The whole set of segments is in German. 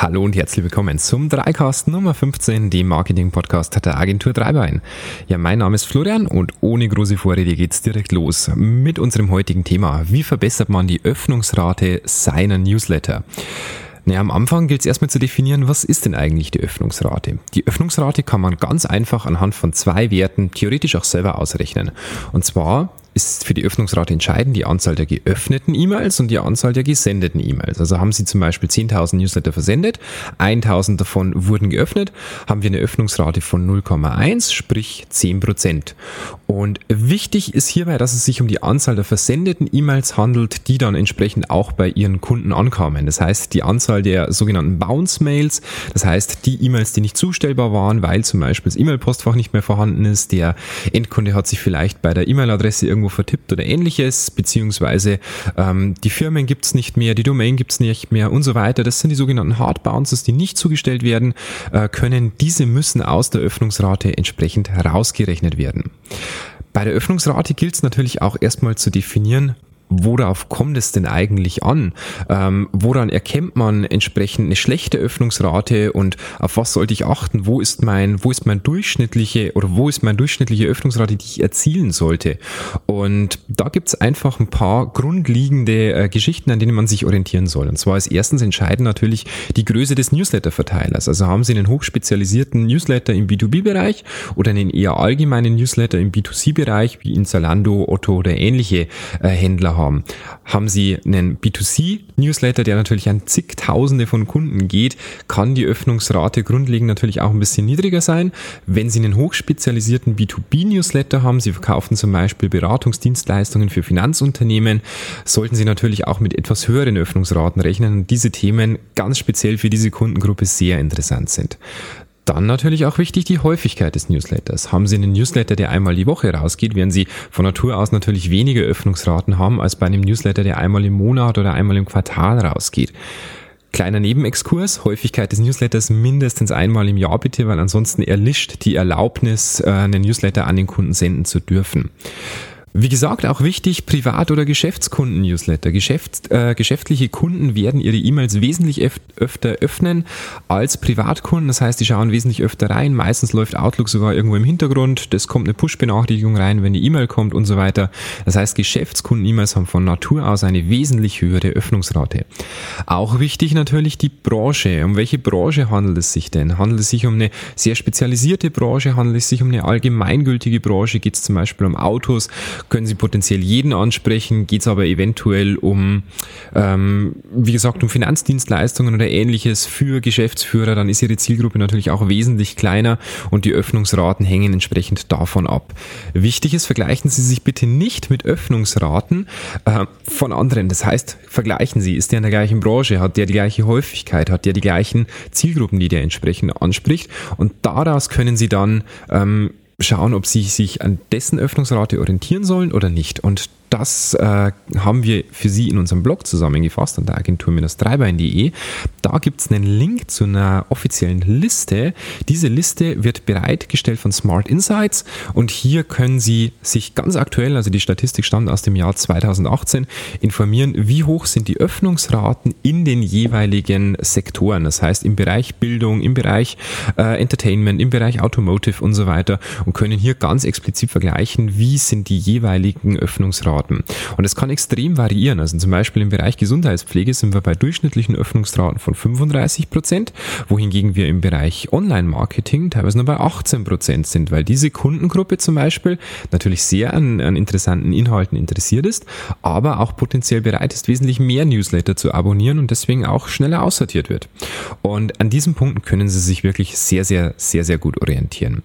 Hallo und herzlich willkommen zum Dreicast Nummer 15, dem Marketing-Podcast der Agentur Dreibein. Ja, mein Name ist Florian und ohne große Vorrede geht's direkt los mit unserem heutigen Thema. Wie verbessert man die Öffnungsrate seiner Newsletter? Naja, am Anfang gilt es erstmal zu definieren, was ist denn eigentlich die Öffnungsrate? Die Öffnungsrate kann man ganz einfach anhand von zwei Werten theoretisch auch selber ausrechnen. Und zwar ist für die Öffnungsrate entscheidend die Anzahl der geöffneten E-Mails und die Anzahl der gesendeten E-Mails. Also haben Sie zum Beispiel 10.000 Newsletter versendet, 1.000 davon wurden geöffnet, haben wir eine Öffnungsrate von 0,1, sprich 10%. Und wichtig ist hierbei, dass es sich um die Anzahl der versendeten E-Mails handelt, die dann entsprechend auch bei Ihren Kunden ankamen. Das heißt, die Anzahl der sogenannten Bounce-Mails, das heißt die E-Mails, die nicht zustellbar waren, weil zum Beispiel das E-Mail-Postfach nicht mehr vorhanden ist, der Endkunde hat sich vielleicht bei der E-Mail-Adresse irgendwo irgendwo vertippt oder ähnliches, beziehungsweise ähm, die Firmen gibt es nicht mehr, die Domain gibt es nicht mehr und so weiter. Das sind die sogenannten Hard Bounces, die nicht zugestellt werden äh, können. Diese müssen aus der Öffnungsrate entsprechend herausgerechnet werden. Bei der Öffnungsrate gilt es natürlich auch erstmal zu definieren, worauf kommt es denn eigentlich an? Ähm, woran erkennt man entsprechend eine schlechte Öffnungsrate und auf was sollte ich achten? Wo ist mein, wo ist mein durchschnittliche oder wo ist meine durchschnittliche Öffnungsrate, die ich erzielen sollte? Und da gibt's einfach ein paar grundlegende äh, Geschichten, an denen man sich orientieren soll. Und zwar ist erstens entscheidend natürlich die Größe des Newsletter-Verteilers. Also haben Sie einen hochspezialisierten Newsletter im B2B-Bereich oder einen eher allgemeinen Newsletter im B2C-Bereich, wie in Zalando, Otto oder ähnliche äh, Händler haben. Haben Sie einen B2C-Newsletter, der natürlich an zigtausende von Kunden geht, kann die Öffnungsrate grundlegend natürlich auch ein bisschen niedriger sein. Wenn Sie einen hochspezialisierten B2B-Newsletter haben, Sie verkaufen zum Beispiel Beratungsdienstleistungen für Finanzunternehmen, sollten Sie natürlich auch mit etwas höheren Öffnungsraten rechnen und diese Themen ganz speziell für diese Kundengruppe sehr interessant sind. Dann natürlich auch wichtig die Häufigkeit des Newsletters. Haben Sie einen Newsletter, der einmal die Woche rausgeht, werden Sie von Natur aus natürlich weniger Öffnungsraten haben als bei einem Newsletter, der einmal im Monat oder einmal im Quartal rausgeht. Kleiner Nebenexkurs, Häufigkeit des Newsletters mindestens einmal im Jahr bitte, weil ansonsten erlischt die Erlaubnis, äh, einen Newsletter an den Kunden senden zu dürfen. Wie gesagt, auch wichtig, Privat- oder Geschäftskunden-Newsletter. Geschäft, äh, geschäftliche Kunden werden ihre E-Mails wesentlich öfter öffnen als Privatkunden. Das heißt, die schauen wesentlich öfter rein. Meistens läuft Outlook sogar irgendwo im Hintergrund. Das kommt eine Push-Benachrichtigung rein, wenn die E-Mail kommt und so weiter. Das heißt, Geschäftskunden-E-Mails haben von Natur aus eine wesentlich höhere Öffnungsrate. Auch wichtig natürlich die Branche. Um welche Branche handelt es sich denn? Handelt es sich um eine sehr spezialisierte Branche? Handelt es sich um eine allgemeingültige Branche? Geht es zum Beispiel um Autos? Können Sie potenziell jeden ansprechen, geht es aber eventuell um, ähm, wie gesagt, um Finanzdienstleistungen oder ähnliches für Geschäftsführer, dann ist Ihre Zielgruppe natürlich auch wesentlich kleiner und die Öffnungsraten hängen entsprechend davon ab. Wichtig ist, vergleichen Sie sich bitte nicht mit Öffnungsraten äh, von anderen. Das heißt, vergleichen Sie, ist der in der gleichen Branche, hat der die gleiche Häufigkeit, hat der die gleichen Zielgruppen, die der entsprechend anspricht und daraus können Sie dann ähm, schauen, ob sie sich an dessen Öffnungsrate orientieren sollen oder nicht. Und das äh, haben wir für Sie in unserem Blog zusammengefasst unter agentur-dreibein.de. Da gibt es einen Link zu einer offiziellen Liste. Diese Liste wird bereitgestellt von Smart Insights und hier können Sie sich ganz aktuell, also die Statistik stammt aus dem Jahr 2018, informieren, wie hoch sind die Öffnungsraten in den jeweiligen Sektoren. Das heißt im Bereich Bildung, im Bereich äh, Entertainment, im Bereich Automotive und so weiter und können hier ganz explizit vergleichen, wie sind die jeweiligen Öffnungsraten Öffnungsraten. Und es kann extrem variieren. Also zum Beispiel im Bereich Gesundheitspflege sind wir bei durchschnittlichen Öffnungsraten von 35 Prozent, wohingegen wir im Bereich Online-Marketing teilweise nur bei 18 Prozent sind, weil diese Kundengruppe zum Beispiel natürlich sehr an, an interessanten Inhalten interessiert ist, aber auch potenziell bereit ist, wesentlich mehr Newsletter zu abonnieren und deswegen auch schneller aussortiert wird. Und an diesen Punkten können Sie sich wirklich sehr, sehr, sehr, sehr gut orientieren.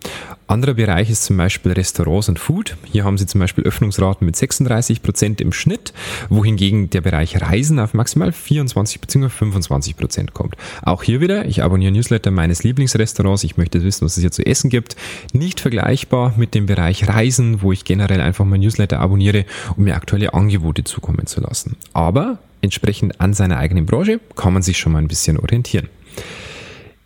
Anderer Bereich ist zum Beispiel Restaurants und Food. Hier haben Sie zum Beispiel Öffnungsraten mit 36 Prozent im Schnitt, wohingegen der Bereich Reisen auf maximal 24 bzw. 25 Prozent kommt. Auch hier wieder, ich abonniere Newsletter meines Lieblingsrestaurants, ich möchte wissen, was es hier zu essen gibt. Nicht vergleichbar mit dem Bereich Reisen, wo ich generell einfach mein Newsletter abonniere, um mir aktuelle Angebote zukommen zu lassen. Aber entsprechend an seiner eigenen Branche kann man sich schon mal ein bisschen orientieren.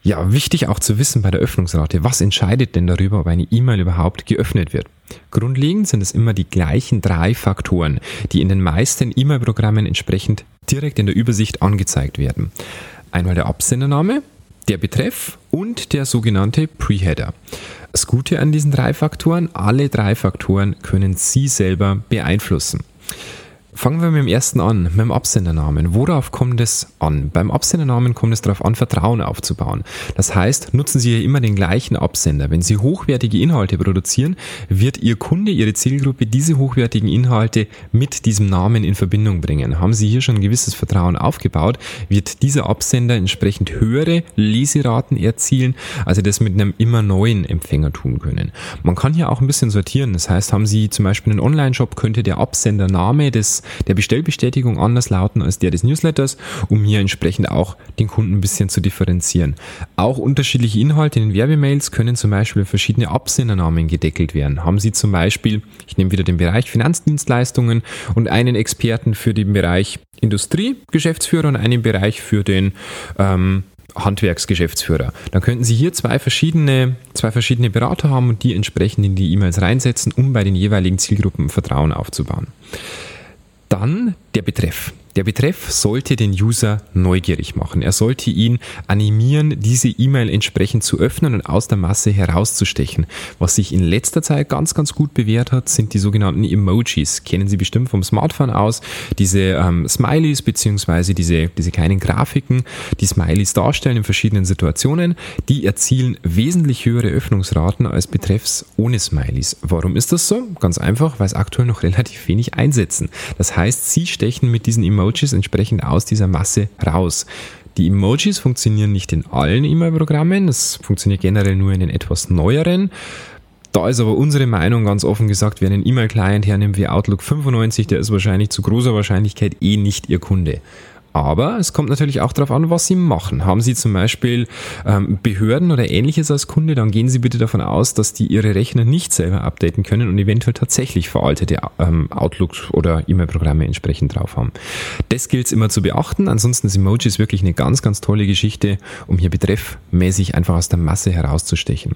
Ja, wichtig auch zu wissen bei der Öffnungsrate, was entscheidet denn darüber, ob eine E-Mail überhaupt geöffnet wird? Grundlegend sind es immer die gleichen drei Faktoren, die in den meisten E-Mail-Programmen entsprechend direkt in der Übersicht angezeigt werden. Einmal der Absendername, der Betreff und der sogenannte Preheader. Das Gute an diesen drei Faktoren, alle drei Faktoren können Sie selber beeinflussen. Fangen wir mit dem ersten an, mit dem Absendernamen. Worauf kommt es an? Beim Absendernamen kommt es darauf an, Vertrauen aufzubauen. Das heißt, nutzen Sie immer den gleichen Absender. Wenn Sie hochwertige Inhalte produzieren, wird Ihr Kunde, Ihre Zielgruppe diese hochwertigen Inhalte mit diesem Namen in Verbindung bringen. Haben Sie hier schon ein gewisses Vertrauen aufgebaut, wird dieser Absender entsprechend höhere Leseraten erzielen, als Sie das mit einem immer neuen Empfänger tun können. Man kann hier auch ein bisschen sortieren. Das heißt, haben Sie zum Beispiel einen Online-Shop, könnte der Absendername des der Bestellbestätigung anders lauten als der des Newsletters, um hier entsprechend auch den Kunden ein bisschen zu differenzieren. Auch unterschiedliche Inhalte in den Werbemails können zum Beispiel verschiedene Absendernamen gedeckelt werden. Haben Sie zum Beispiel, ich nehme wieder den Bereich Finanzdienstleistungen und einen Experten für den Bereich Industrie, Geschäftsführer und einen Bereich für den ähm, Handwerksgeschäftsführer. Dann könnten Sie hier zwei verschiedene, zwei verschiedene Berater haben und die entsprechend in die E-Mails reinsetzen, um bei den jeweiligen Zielgruppen Vertrauen aufzubauen. Dann der Betreff. Der Betreff sollte den User neugierig machen. Er sollte ihn animieren, diese E-Mail entsprechend zu öffnen und aus der Masse herauszustechen. Was sich in letzter Zeit ganz, ganz gut bewährt hat, sind die sogenannten Emojis. Kennen Sie bestimmt vom Smartphone aus. Diese ähm, Smileys beziehungsweise diese, diese kleinen Grafiken, die Smileys darstellen in verschiedenen Situationen, die erzielen wesentlich höhere Öffnungsraten als Betreffs ohne Smileys. Warum ist das so? Ganz einfach, weil es aktuell noch relativ wenig einsetzen. Das heißt, Sie stechen mit diesen Emojis Emojis entsprechend aus dieser Masse raus. Die Emojis funktionieren nicht in allen E-Mail-Programmen, das funktioniert generell nur in den etwas neueren. Da ist aber unsere Meinung ganz offen gesagt, wer einen E-Mail-Client hernimmt wie Outlook 95, der ist wahrscheinlich zu großer Wahrscheinlichkeit eh nicht Ihr Kunde. Aber es kommt natürlich auch darauf an, was Sie machen. Haben Sie zum Beispiel ähm, Behörden oder ähnliches als Kunde, dann gehen Sie bitte davon aus, dass die Ihre Rechner nicht selber updaten können und eventuell tatsächlich veraltete ähm, Outlook oder E-Mail-Programme entsprechend drauf haben. Das gilt es immer zu beachten. Ansonsten ist Emojis wirklich eine ganz, ganz tolle Geschichte, um hier betreffmäßig einfach aus der Masse herauszustechen.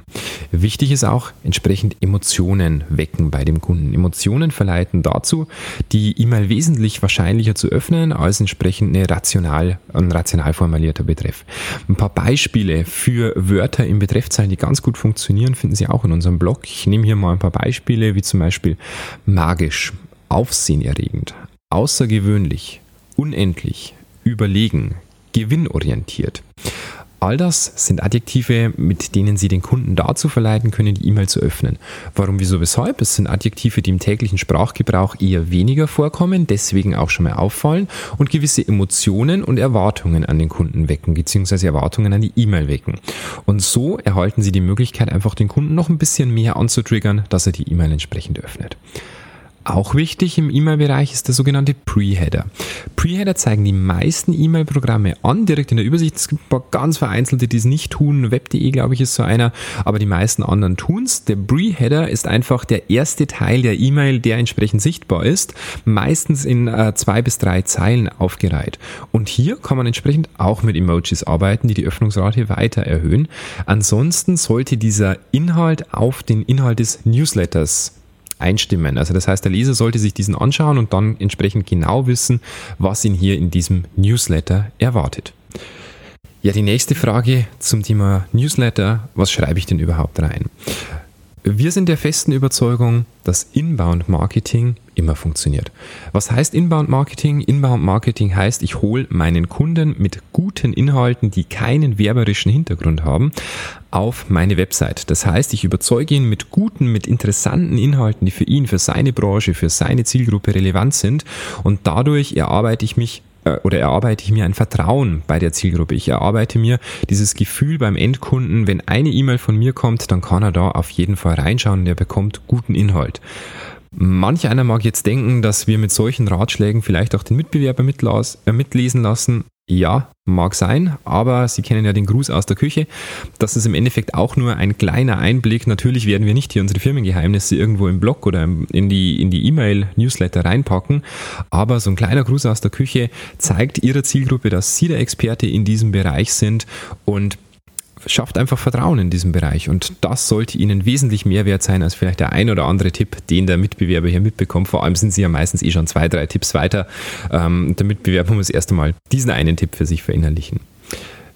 Wichtig ist auch entsprechend Emotionen wecken bei dem Kunden. Emotionen verleiten dazu, die E-Mail wesentlich wahrscheinlicher zu öffnen als entsprechend eine rational, ein rational formulierter Betreff. Ein paar Beispiele für Wörter im Betreffzeichen, die ganz gut funktionieren, finden Sie auch in unserem Blog. Ich nehme hier mal ein paar Beispiele, wie zum Beispiel magisch, aufsehenerregend, außergewöhnlich, unendlich, überlegen, gewinnorientiert. All das sind Adjektive, mit denen Sie den Kunden dazu verleiten können, die E-Mail zu öffnen. Warum, wieso, weshalb? Es sind Adjektive, die im täglichen Sprachgebrauch eher weniger vorkommen, deswegen auch schon mal auffallen und gewisse Emotionen und Erwartungen an den Kunden wecken, beziehungsweise Erwartungen an die E-Mail wecken. Und so erhalten Sie die Möglichkeit, einfach den Kunden noch ein bisschen mehr anzutriggern, dass er die E-Mail entsprechend öffnet. Auch wichtig im E-Mail-Bereich ist der sogenannte Pre-Header. Pre-Header zeigen die meisten E-Mail-Programme an, direkt in der Übersicht. Es gibt ein paar ganz vereinzelte, die es nicht tun. Web.de, glaube ich, ist so einer, aber die meisten anderen tun es. Der Pre-Header ist einfach der erste Teil der E-Mail, der entsprechend sichtbar ist, meistens in äh, zwei bis drei Zeilen aufgereiht. Und hier kann man entsprechend auch mit Emojis arbeiten, die die Öffnungsrate weiter erhöhen. Ansonsten sollte dieser Inhalt auf den Inhalt des Newsletters einstimmen. Also das heißt, der Leser sollte sich diesen anschauen und dann entsprechend genau wissen, was ihn hier in diesem Newsletter erwartet. Ja, die nächste Frage zum Thema Newsletter. Was schreibe ich denn überhaupt rein? Wir sind der festen Überzeugung, dass Inbound Marketing immer funktioniert. Was heißt Inbound Marketing? Inbound Marketing heißt, ich hole meinen Kunden mit guten Inhalten, die keinen werberischen Hintergrund haben, auf meine Website. Das heißt, ich überzeuge ihn mit guten, mit interessanten Inhalten, die für ihn, für seine Branche, für seine Zielgruppe relevant sind und dadurch erarbeite ich mich oder erarbeite ich mir ein Vertrauen bei der Zielgruppe. Ich erarbeite mir dieses Gefühl beim Endkunden, wenn eine E-Mail von mir kommt, dann kann er da auf jeden Fall reinschauen und er bekommt guten Inhalt. Manch einer mag jetzt denken, dass wir mit solchen Ratschlägen vielleicht auch den Mitbewerber äh, mitlesen lassen. Ja, mag sein, aber Sie kennen ja den Gruß aus der Küche. Das ist im Endeffekt auch nur ein kleiner Einblick. Natürlich werden wir nicht hier unsere Firmengeheimnisse irgendwo im Blog oder in die in die E-Mail-Newsletter reinpacken, aber so ein kleiner Gruß aus der Küche zeigt Ihrer Zielgruppe, dass Sie der Experte in diesem Bereich sind und schafft einfach Vertrauen in diesem Bereich und das sollte Ihnen wesentlich mehr wert sein als vielleicht der ein oder andere Tipp, den der Mitbewerber hier mitbekommt. Vor allem sind Sie ja meistens eh schon zwei, drei Tipps weiter. Ähm, der Mitbewerber muss erst einmal diesen einen Tipp für sich verinnerlichen.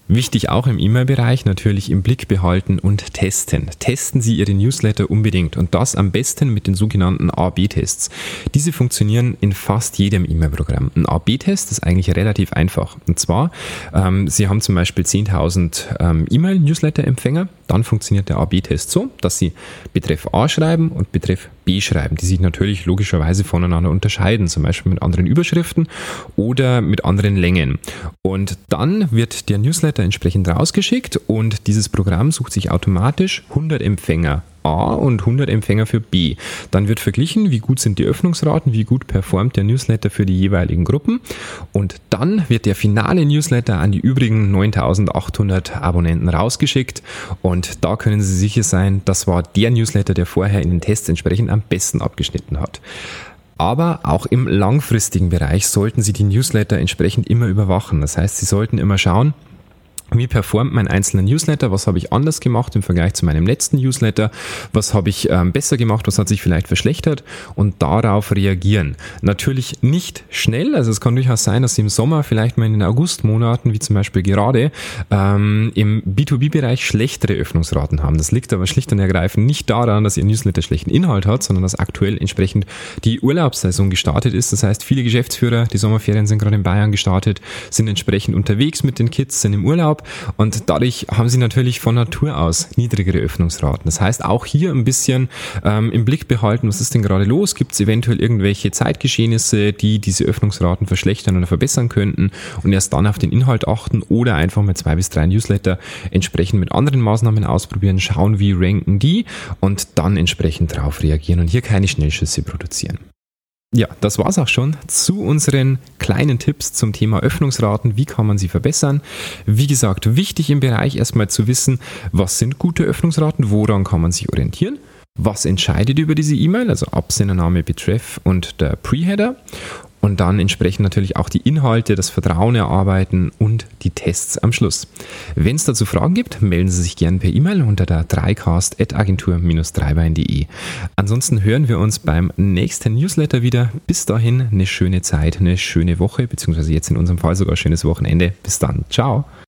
Wichtig auch im E-Mail-Bereich natürlich im Blick behalten und testen. Testen Sie Ihre Newsletter unbedingt und das am besten mit den sogenannten A-B-Tests. Diese funktionieren in fast jedem E-Mail-Programm. Ein A-B-Test ist eigentlich relativ einfach. Und zwar, ähm, Sie haben zum Beispiel 10.000 ähm, E-Mail-Newsletter-Empfänger, dann funktioniert der A-B-Test so, dass Sie Betreff A schreiben und Betreff Schreiben, die sich natürlich logischerweise voneinander unterscheiden, zum Beispiel mit anderen Überschriften oder mit anderen Längen. Und dann wird der Newsletter entsprechend rausgeschickt und dieses Programm sucht sich automatisch 100 Empfänger A und 100 Empfänger für B. Dann wird verglichen, wie gut sind die Öffnungsraten, wie gut performt der Newsletter für die jeweiligen Gruppen und dann wird der finale Newsletter an die übrigen 9800 Abonnenten rausgeschickt und da können Sie sicher sein, das war der Newsletter, der vorher in den Tests entsprechend am besten abgeschnitten hat. Aber auch im langfristigen Bereich sollten Sie die Newsletter entsprechend immer überwachen. Das heißt, Sie sollten immer schauen, wie performt mein einzelner Newsletter? Was habe ich anders gemacht im Vergleich zu meinem letzten Newsletter? Was habe ich ähm, besser gemacht? Was hat sich vielleicht verschlechtert? Und darauf reagieren. Natürlich nicht schnell. Also es kann durchaus sein, dass Sie im Sommer vielleicht mal in den Augustmonaten, wie zum Beispiel gerade, ähm, im B2B-Bereich schlechtere Öffnungsraten haben. Das liegt aber schlicht und ergreifend nicht daran, dass Ihr Newsletter schlechten Inhalt hat, sondern dass aktuell entsprechend die Urlaubssaison gestartet ist. Das heißt, viele Geschäftsführer, die Sommerferien sind gerade in Bayern gestartet, sind entsprechend unterwegs mit den Kids, sind im Urlaub und dadurch haben sie natürlich von Natur aus niedrigere Öffnungsraten. Das heißt, auch hier ein bisschen ähm, im Blick behalten, was ist denn gerade los? Gibt es eventuell irgendwelche Zeitgeschehnisse, die diese Öffnungsraten verschlechtern oder verbessern könnten und erst dann auf den Inhalt achten oder einfach mal zwei bis drei Newsletter entsprechend mit anderen Maßnahmen ausprobieren, schauen, wie ranken die und dann entsprechend darauf reagieren und hier keine Schnellschüsse produzieren. Ja, das war's auch schon zu unseren kleinen Tipps zum Thema Öffnungsraten. Wie kann man sie verbessern? Wie gesagt, wichtig im Bereich erstmal zu wissen, was sind gute Öffnungsraten, woran kann man sich orientieren? Was entscheidet über diese E-Mail, also Absendername, Betreff und der Preheader? Und dann entsprechend natürlich auch die Inhalte, das Vertrauen erarbeiten und die Tests am Schluss. Wenn es dazu Fragen gibt, melden Sie sich gerne per E-Mail unter der 3cast.agentur-dreibein.de. Ansonsten hören wir uns beim nächsten Newsletter wieder. Bis dahin eine schöne Zeit, eine schöne Woche, beziehungsweise jetzt in unserem Fall sogar schönes Wochenende. Bis dann. Ciao.